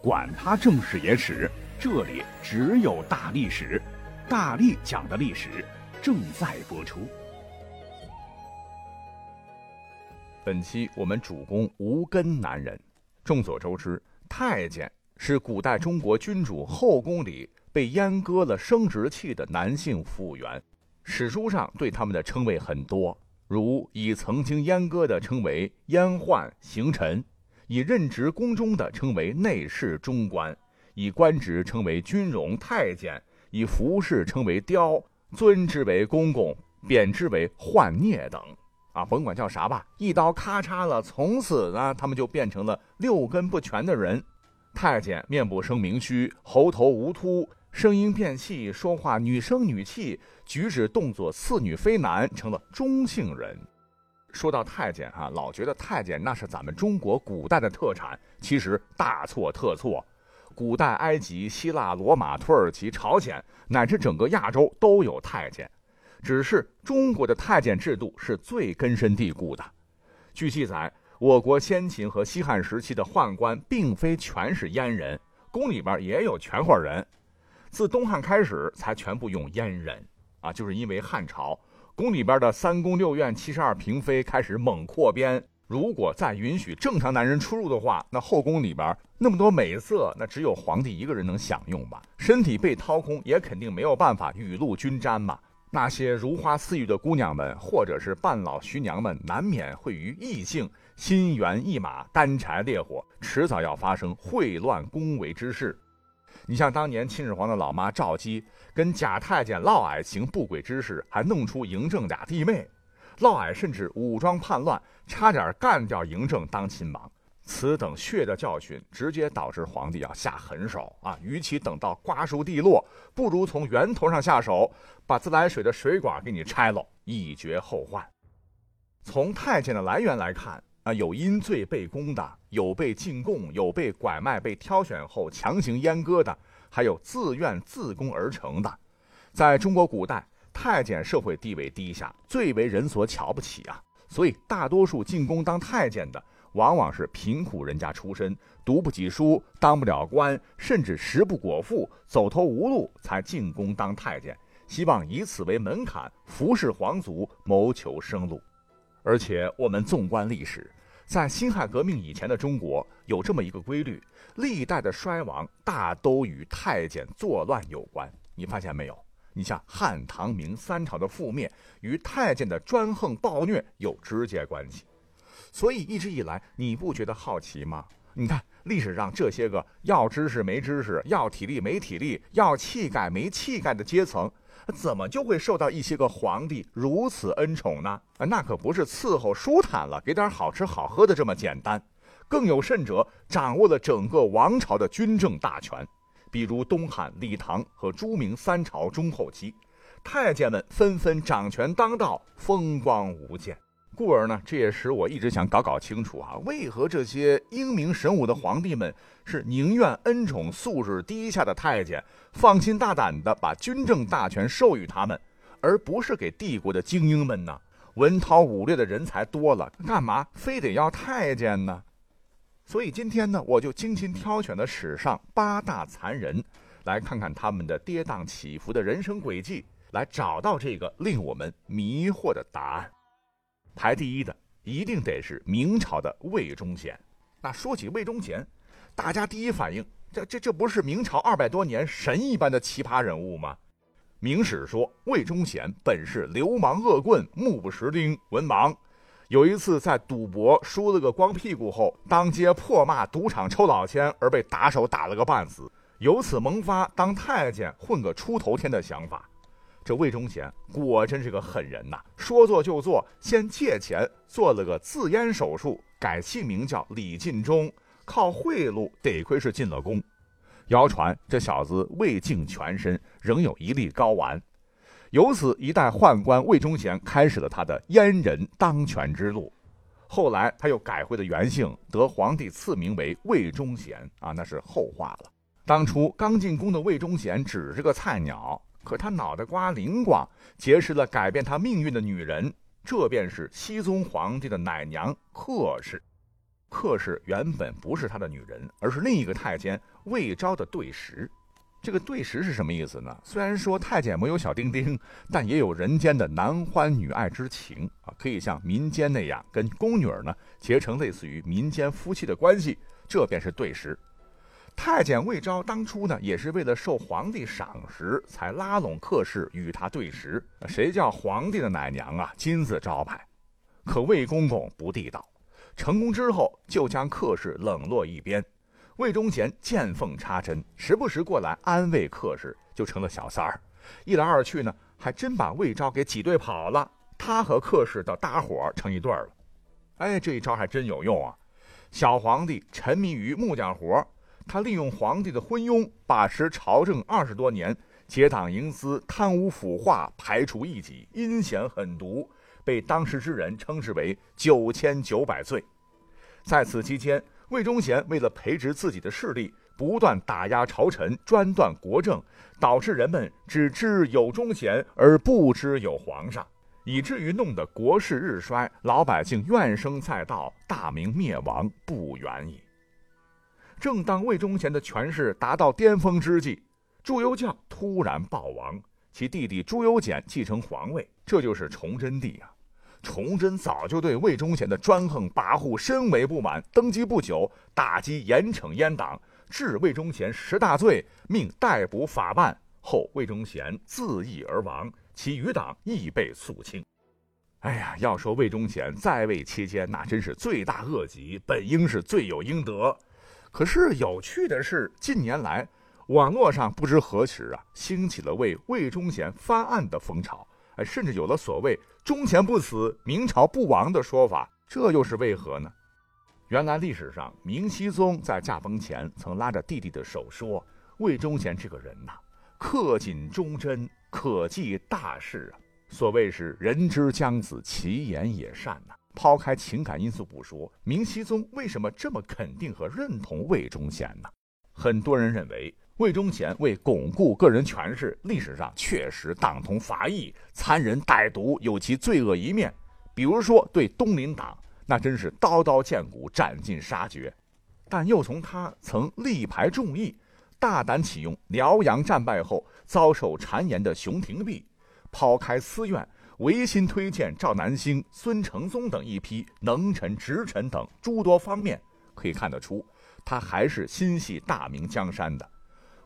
管他正史野史，这里只有大历史，大力讲的历史正在播出。本期我们主攻无根男人。众所周知，太监是古代中国君主后宫里被阉割了生殖器的男性服务员。史书上对他们的称谓很多，如以曾经阉割的称为阉宦行臣。以任职宫中的称为内侍中官，以官职称为军容太监，以服饰称为貂，尊之为公公，贬之为宦孽等。啊，甭管叫啥吧，一刀咔嚓了，从此呢，他们就变成了六根不全的人。太监面部生明须，喉头无秃，声音变细，说话女声女气，举止动作似女非男，成了中性人。说到太监哈，老觉得太监那是咱们中国古代的特产，其实大错特错。古代埃及、希腊、罗马、土耳其、朝鲜，乃至整个亚洲都有太监，只是中国的太监制度是最根深蒂固的。据记载，我国先秦和西汉时期的宦官并非全是阉人，宫里边也有全活人。自东汉开始才全部用阉人，啊，就是因为汉朝。宫里边的三宫六院七十二嫔妃开始猛扩编，如果再允许正常男人出入的话，那后宫里边那么多美色，那只有皇帝一个人能享用吧？身体被掏空，也肯定没有办法雨露均沾嘛。那些如花似玉的姑娘们，或者是半老徐娘们，难免会与异性心猿意马、干柴烈火，迟早要发生秽乱宫闱之事。你像当年秦始皇的老妈赵姬，跟假太监嫪毐行不轨之事，还弄出嬴政俩弟妹，嫪毐甚至武装叛乱，差点干掉嬴政当亲王。此等血的教训，直接导致皇帝要下狠手啊！与其等到瓜熟蒂落，不如从源头上下手，把自来水的水管给你拆了，以绝后患。从太监的来源来看。有因罪被宫的，有被进贡，有被拐卖、被挑选后强行阉割的，还有自愿自宫而成的。在中国古代，太监社会地位低下，最为人所瞧不起啊。所以，大多数进宫当太监的，往往是贫苦人家出身，读不起书，当不了官，甚至食不果腹，走投无路才进宫当太监，希望以此为门槛，服侍皇族，谋求生路。而且，我们纵观历史。在辛亥革命以前的中国，有这么一个规律：历代的衰亡大都与太监作乱有关。你发现没有？你像汉、唐、明三朝的覆灭，与太监的专横暴虐有直接关系。所以一直以来，你不觉得好奇吗？你看历史上这些个要知识没知识、要体力没体力、要气概没气概的阶层。怎么就会受到一些个皇帝如此恩宠呢？那可不是伺候舒坦了，给点好吃好喝的这么简单。更有甚者，掌握了整个王朝的军政大权。比如东汉、李唐和朱明三朝中后期，太监们纷纷掌权当道，风光无限。故而呢，这也使我一直想搞搞清楚啊，为何这些英明神武的皇帝们是宁愿恩宠素质低下的太监，放心大胆地把军政大权授予他们，而不是给帝国的精英们呢？文韬武略的人才多了，干嘛非得要太监呢？所以今天呢，我就精心挑选了史上八大残人，来看看他们的跌宕起伏的人生轨迹，来找到这个令我们迷惑的答案。排第一的一定得是明朝的魏忠贤。那说起魏忠贤，大家第一反应，这这这不是明朝二百多年神一般的奇葩人物吗？明史说魏忠贤本是流氓恶棍，目不识丁，文盲。有一次在赌博输了个光屁股后，当街破骂赌场抽老千，而被打手打了个半死，由此萌发当太监混个出头天的想法。这魏忠贤果真是个狠人呐！说做就做，先借钱做了个自阉手术，改姓名叫李进忠，靠贿赂，得亏是进了宫。谣传这小子未尽全身，仍有一粒睾丸。由此，一代宦官魏忠贤开始了他的阉人当权之路。后来，他又改回了原姓，得皇帝赐名为魏忠贤啊，那是后话了。当初刚进宫的魏忠贤只是个菜鸟。可他脑袋瓜灵光，结识了改变他命运的女人，这便是熹宗皇帝的奶娘贺氏。贺氏原本不是他的女人，而是另一个太监魏昭的对食。这个对食是什么意思呢？虽然说太监没有小丁丁，但也有人间的男欢女爱之情啊，可以像民间那样跟宫女儿呢结成类似于民间夫妻的关系，这便是对食。太监魏昭当初呢也是为了受皇帝赏识，才拉拢客氏与他对食。谁叫皇帝的奶娘啊，金字招牌。可魏公公不地道，成功之后就将客氏冷落一边。魏忠贤见缝插针，时不时过来安慰客氏，就成了小三儿。一来二去呢，还真把魏昭给挤兑跑了。他和客氏倒搭伙成一对了。哎，这一招还真有用啊！小皇帝沉迷于木匠活，他利用皇帝的昏庸，把持朝政二十多年，结党营私，贪污腐化，排除异己，阴险狠毒，被当时之人称之为九千九百罪。在此期间。魏忠贤为了培植自己的势力，不断打压朝臣，专断国政，导致人们只知有忠贤而不知有皇上，以至于弄得国势日衰，老百姓怨声载道，大明灭亡不远矣。正当魏忠贤的权势达到巅峰之际，朱由校突然暴亡，其弟弟朱由检继承皇位，这就是崇祯帝啊。崇祯早就对魏忠贤的专横跋扈深为不满，登基不久，打击严惩阉党，治魏忠贤十大罪，命逮捕法办。后魏忠贤自缢而亡，其余党亦被肃清。哎呀，要说魏忠贤在位期间，那真是罪大恶极，本应是罪有应得。可是有趣的是，近年来网络上不知何时啊，兴起了为魏忠贤翻案的风潮。甚至有了所谓“忠贤不死，明朝不亡”的说法，这又是为何呢？原来历史上，明熹宗在驾崩前曾拉着弟弟的手说：“魏忠贤这个人呐，恪谨忠贞，可记大事啊。所谓是人之将子，其言也善呐。”抛开情感因素不说，明熹宗为什么这么肯定和认同魏忠贤呢？很多人认为。魏忠贤为巩固个人权势，历史上确实党同伐异、残忍歹毒，有其罪恶一面。比如说对东林党，那真是刀刀见骨、斩尽杀绝。但又从他曾力排众议、大胆启用辽阳战败后遭受谗言的熊廷弼，抛开私怨，唯心推荐赵南星、孙承宗等一批能臣、直臣等诸多方面，可以看得出，他还是心系大明江山的。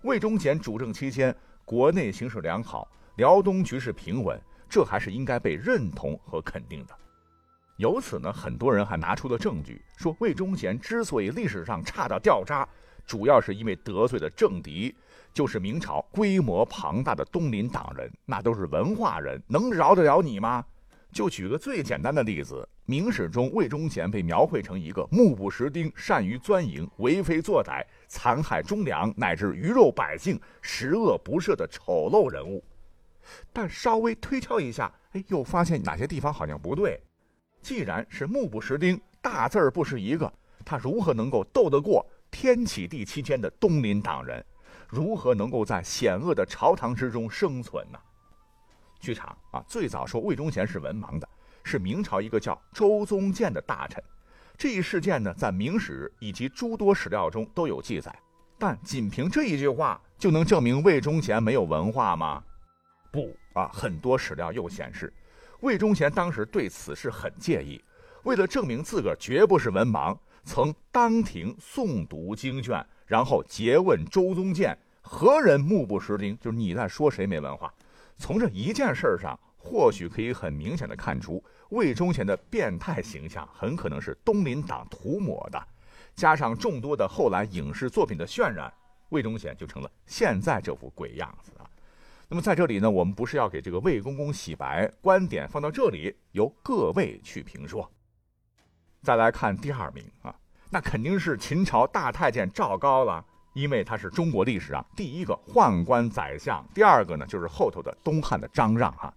魏忠贤主政期间，国内形势良好，辽东局势平稳，这还是应该被认同和肯定的。由此呢，很多人还拿出了证据，说魏忠贤之所以历史上差到掉渣，主要是因为得罪了政敌，就是明朝规模庞大的东林党人，那都是文化人，能饶得了你吗？就举个最简单的例子，明史中魏忠贤被描绘成一个目不识丁、善于钻营、为非作歹、残害忠良乃至鱼肉百姓、十恶不赦的丑陋人物。但稍微推敲一下，哎，又发现哪些地方好像不对。既然是目不识丁、大字儿不识一个，他如何能够斗得过天启帝期间的东林党人？如何能够在险恶的朝堂之中生存呢？剧场啊，最早说魏忠贤是文盲的，是明朝一个叫周宗建的大臣。这一事件呢，在明史以及诸多史料中都有记载。但仅凭这一句话就能证明魏忠贤没有文化吗？不啊，很多史料又显示，魏忠贤当时对此事很介意。为了证明自个儿绝不是文盲，曾当庭诵读经卷，然后诘问周宗建：“何人目不识丁？就是你在说谁没文化？”从这一件事上，或许可以很明显的看出，魏忠贤的变态形象很可能是东林党涂抹的，加上众多的后来影视作品的渲染，魏忠贤就成了现在这副鬼样子啊。那么在这里呢，我们不是要给这个魏公公洗白，观点放到这里，由各位去评说。再来看第二名啊，那肯定是秦朝大太监赵高了。因为他是中国历史上第一个宦官宰相，第二个呢就是后头的东汉的张让哈。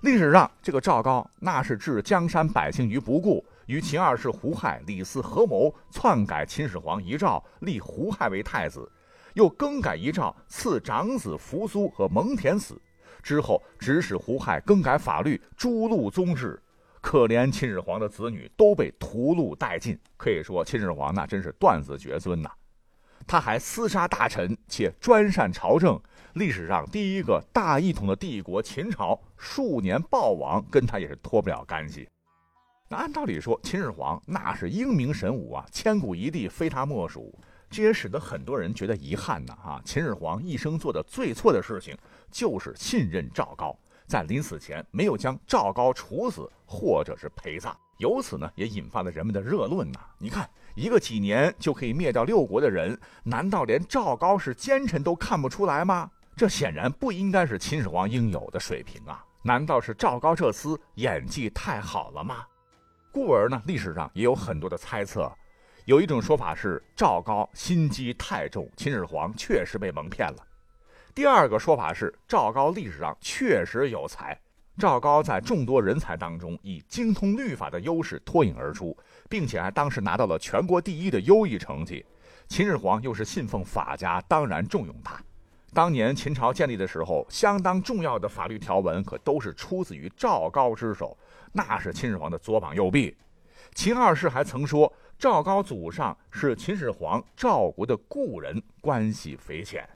历史上这个赵高那是置江山百姓于不顾，与秦二世胡亥、李斯合谋篡改秦始皇遗诏，立胡亥为太子，又更改遗诏赐长子扶苏和蒙恬死，之后指使胡亥更改法律，诛戮宗室，可怜秦始皇的子女都被屠戮殆尽。可以说，秦始皇那真是断子绝孙呐。他还厮杀大臣，且专擅朝政。历史上第一个大一统的帝国秦朝，数年暴亡，跟他也是脱不了干系。那按道理说，秦始皇那是英明神武啊，千古一帝非他莫属。这也使得很多人觉得遗憾呢。啊，秦始皇一生做的最错的事情，就是信任赵高，在临死前没有将赵高处死，或者是陪葬。由此呢，也引发了人们的热论呐。你看。一个几年就可以灭掉六国的人，难道连赵高是奸臣都看不出来吗？这显然不应该是秦始皇应有的水平啊！难道是赵高这厮演技太好了吗？故而呢，历史上也有很多的猜测。有一种说法是赵高心机太重，秦始皇确实被蒙骗了。第二个说法是赵高历史上确实有才。赵高在众多人才当中，以精通律法的优势脱颖而出，并且还当时拿到了全国第一的优异成绩。秦始皇又是信奉法家，当然重用他。当年秦朝建立的时候，相当重要的法律条文可都是出自于赵高之手，那是秦始皇的左膀右臂。秦二世还曾说，赵高祖上是秦始皇赵国的故人，关系匪浅。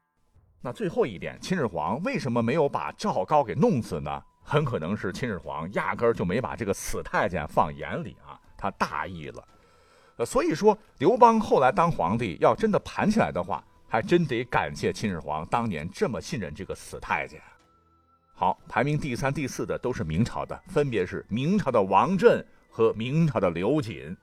那最后一点，秦始皇为什么没有把赵高给弄死呢？很可能是秦始皇压根儿就没把这个死太监放眼里啊，他大意了。呃，所以说刘邦后来当皇帝，要真的盘起来的话，还真得感谢秦始皇当年这么信任这个死太监。好，排名第三、第四的都是明朝的，分别是明朝的王振和明朝的刘瑾。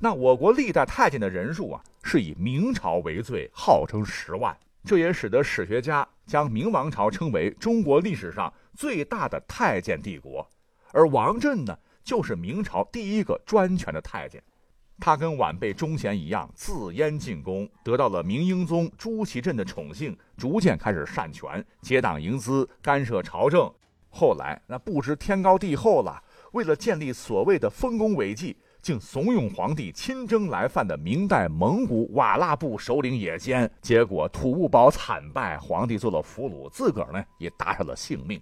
那我国历代太监的人数啊，是以明朝为最，号称十万。这也使得史学家将明王朝称为中国历史上最大的太监帝国，而王振呢，就是明朝第一个专权的太监。他跟晚辈忠贤一样，自阉进宫，得到了明英宗朱祁镇的宠幸，逐渐开始擅权，结党营私，干涉朝政。后来那不知天高地厚了，为了建立所谓的丰功伟绩。竟怂恿皇帝亲征来犯的明代蒙古瓦剌部首领也奸，结果土木堡惨败，皇帝做了俘虏，自个儿呢也搭上了性命。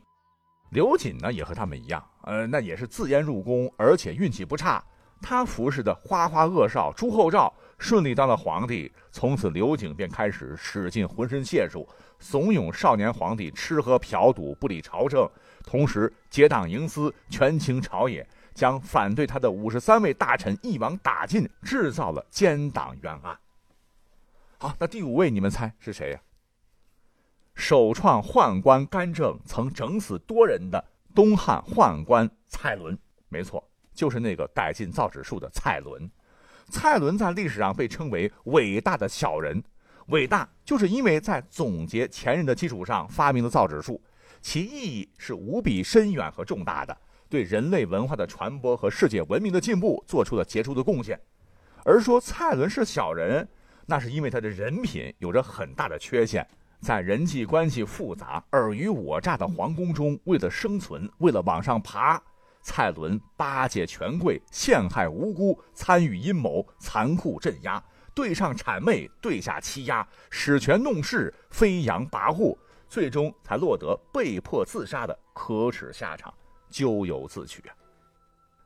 刘瑾呢也和他们一样，呃，那也是自阉入宫，而且运气不差。他服侍的花花恶少朱厚照顺利当了皇帝，从此刘瑾便开始使尽浑身解数，怂恿少年皇帝吃喝嫖赌，不理朝政，同时结党营私，权倾朝野。将反对他的五十三位大臣一网打尽，制造了奸党冤案。好，那第五位你们猜是谁呀？首创宦官干政、曾整死多人的东汉宦官蔡伦，没错，就是那个改进造纸术的蔡伦。蔡伦在历史上被称为伟大的小人，伟大就是因为在总结前人的基础上发明了造纸术，其意义是无比深远和重大的。对人类文化的传播和世界文明的进步做出了杰出的贡献，而说蔡伦是小人，那是因为他的人品有着很大的缺陷，在人际关系复杂、尔虞我诈的皇宫中，为了生存，为了往上爬，蔡伦巴结权贵，陷害无辜，参与阴谋，残酷镇压，对上谄媚，对下欺压，使权弄势，飞扬跋扈，最终才落得被迫自杀的可耻下场。咎由自取啊！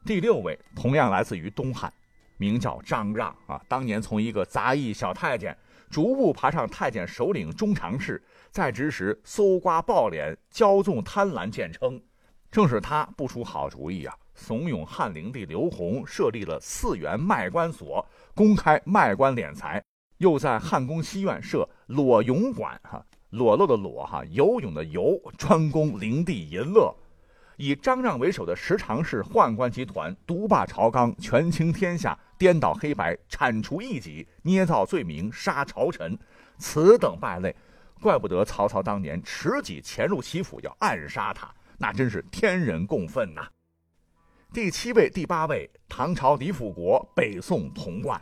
第六位同样来自于东汉，名叫张让啊。当年从一个杂役小太监，逐步爬上太监首领中常侍，在职时搜刮暴敛、骄纵贪婪见称。正是他不出好主意啊，怂恿汉灵帝刘宏设立了四元卖官所，公开卖官敛财；又在汉宫西苑设裸泳馆，哈，裸露的裸，哈，游泳的游，专供灵帝淫乐。以张让为首的十常侍宦官集团独霸朝纲，权倾天下，颠倒黑白，铲除异己，捏造罪名，杀朝臣，此等败类，怪不得曹操当年持戟潜入其府要暗杀他，那真是天人共愤呐。第七位、第八位，唐朝李辅国，北宋童贯。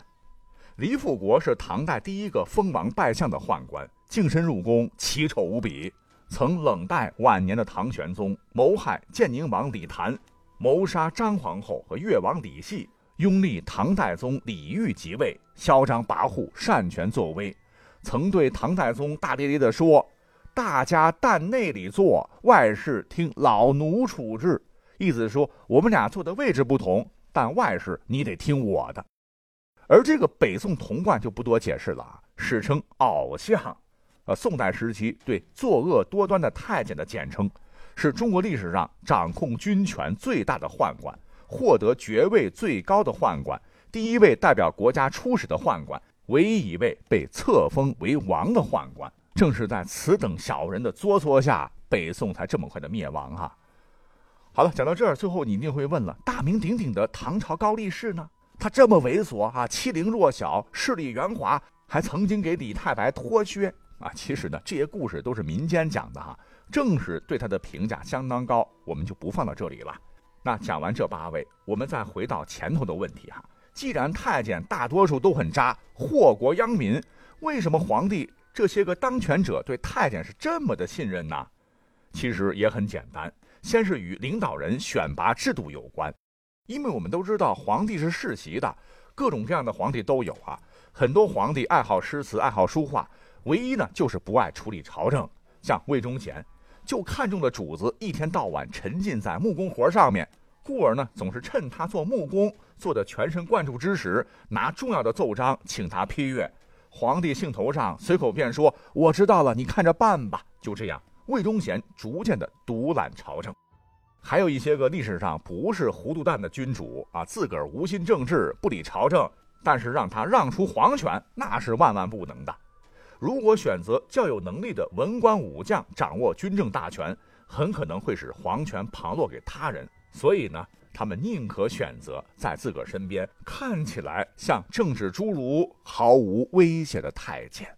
李辅国是唐代第一个封王拜相的宦官，净身入宫，奇丑无比。曾冷待晚年的唐玄宗，谋害建宁王李谭，谋杀张皇后和越王李系，拥立唐代宗李煜即位，嚣张跋扈，擅权作威。曾对唐太宗大咧咧地说：“大家但内里坐，外事听老奴处置。”意思是说我们俩坐的位置不同，但外事你得听我的。而这个北宋童贯就不多解释了啊，史称鳌相，呃，宋代时期对作恶多端的太监的简称，是中国历史上掌控军权最大的宦官，获得爵位最高的宦官，第一位代表国家出使的宦官，唯一一位被册封为王的宦官。正是在此等小人的作唆下，北宋才这么快的灭亡哈。好了，讲到这儿，最后你一定会问了：大名鼎鼎的唐朝高力士呢？他这么猥琐啊，欺凌弱小，势力圆滑，还曾经给李太白脱靴啊！其实呢，这些故事都是民间讲的哈，正是对他的评价相当高，我们就不放到这里了。那讲完这八位，我们再回到前头的问题哈：既然太监大多数都很渣，祸国殃民，为什么皇帝这些个当权者对太监是这么的信任呢？其实也很简单，先是与领导人选拔制度有关。因为我们都知道，皇帝是世袭的，各种各样的皇帝都有啊。很多皇帝爱好诗词，爱好书画，唯一呢就是不爱处理朝政。像魏忠贤，就看中了主子一天到晚沉浸在木工活上面，故而呢总是趁他做木工做的全神贯注之时，拿重要的奏章请他批阅。皇帝兴头上，随口便说：“我知道了，你看着办吧。”就这样，魏忠贤逐渐的独揽朝政。还有一些个历史上不是糊涂蛋的君主啊，自个儿无心政治，不理朝政，但是让他让出皇权，那是万万不能的。如果选择较有能力的文官武将掌握军政大权，很可能会使皇权旁落给他人。所以呢，他们宁可选择在自个儿身边看起来像政治侏儒、毫无威胁的太监。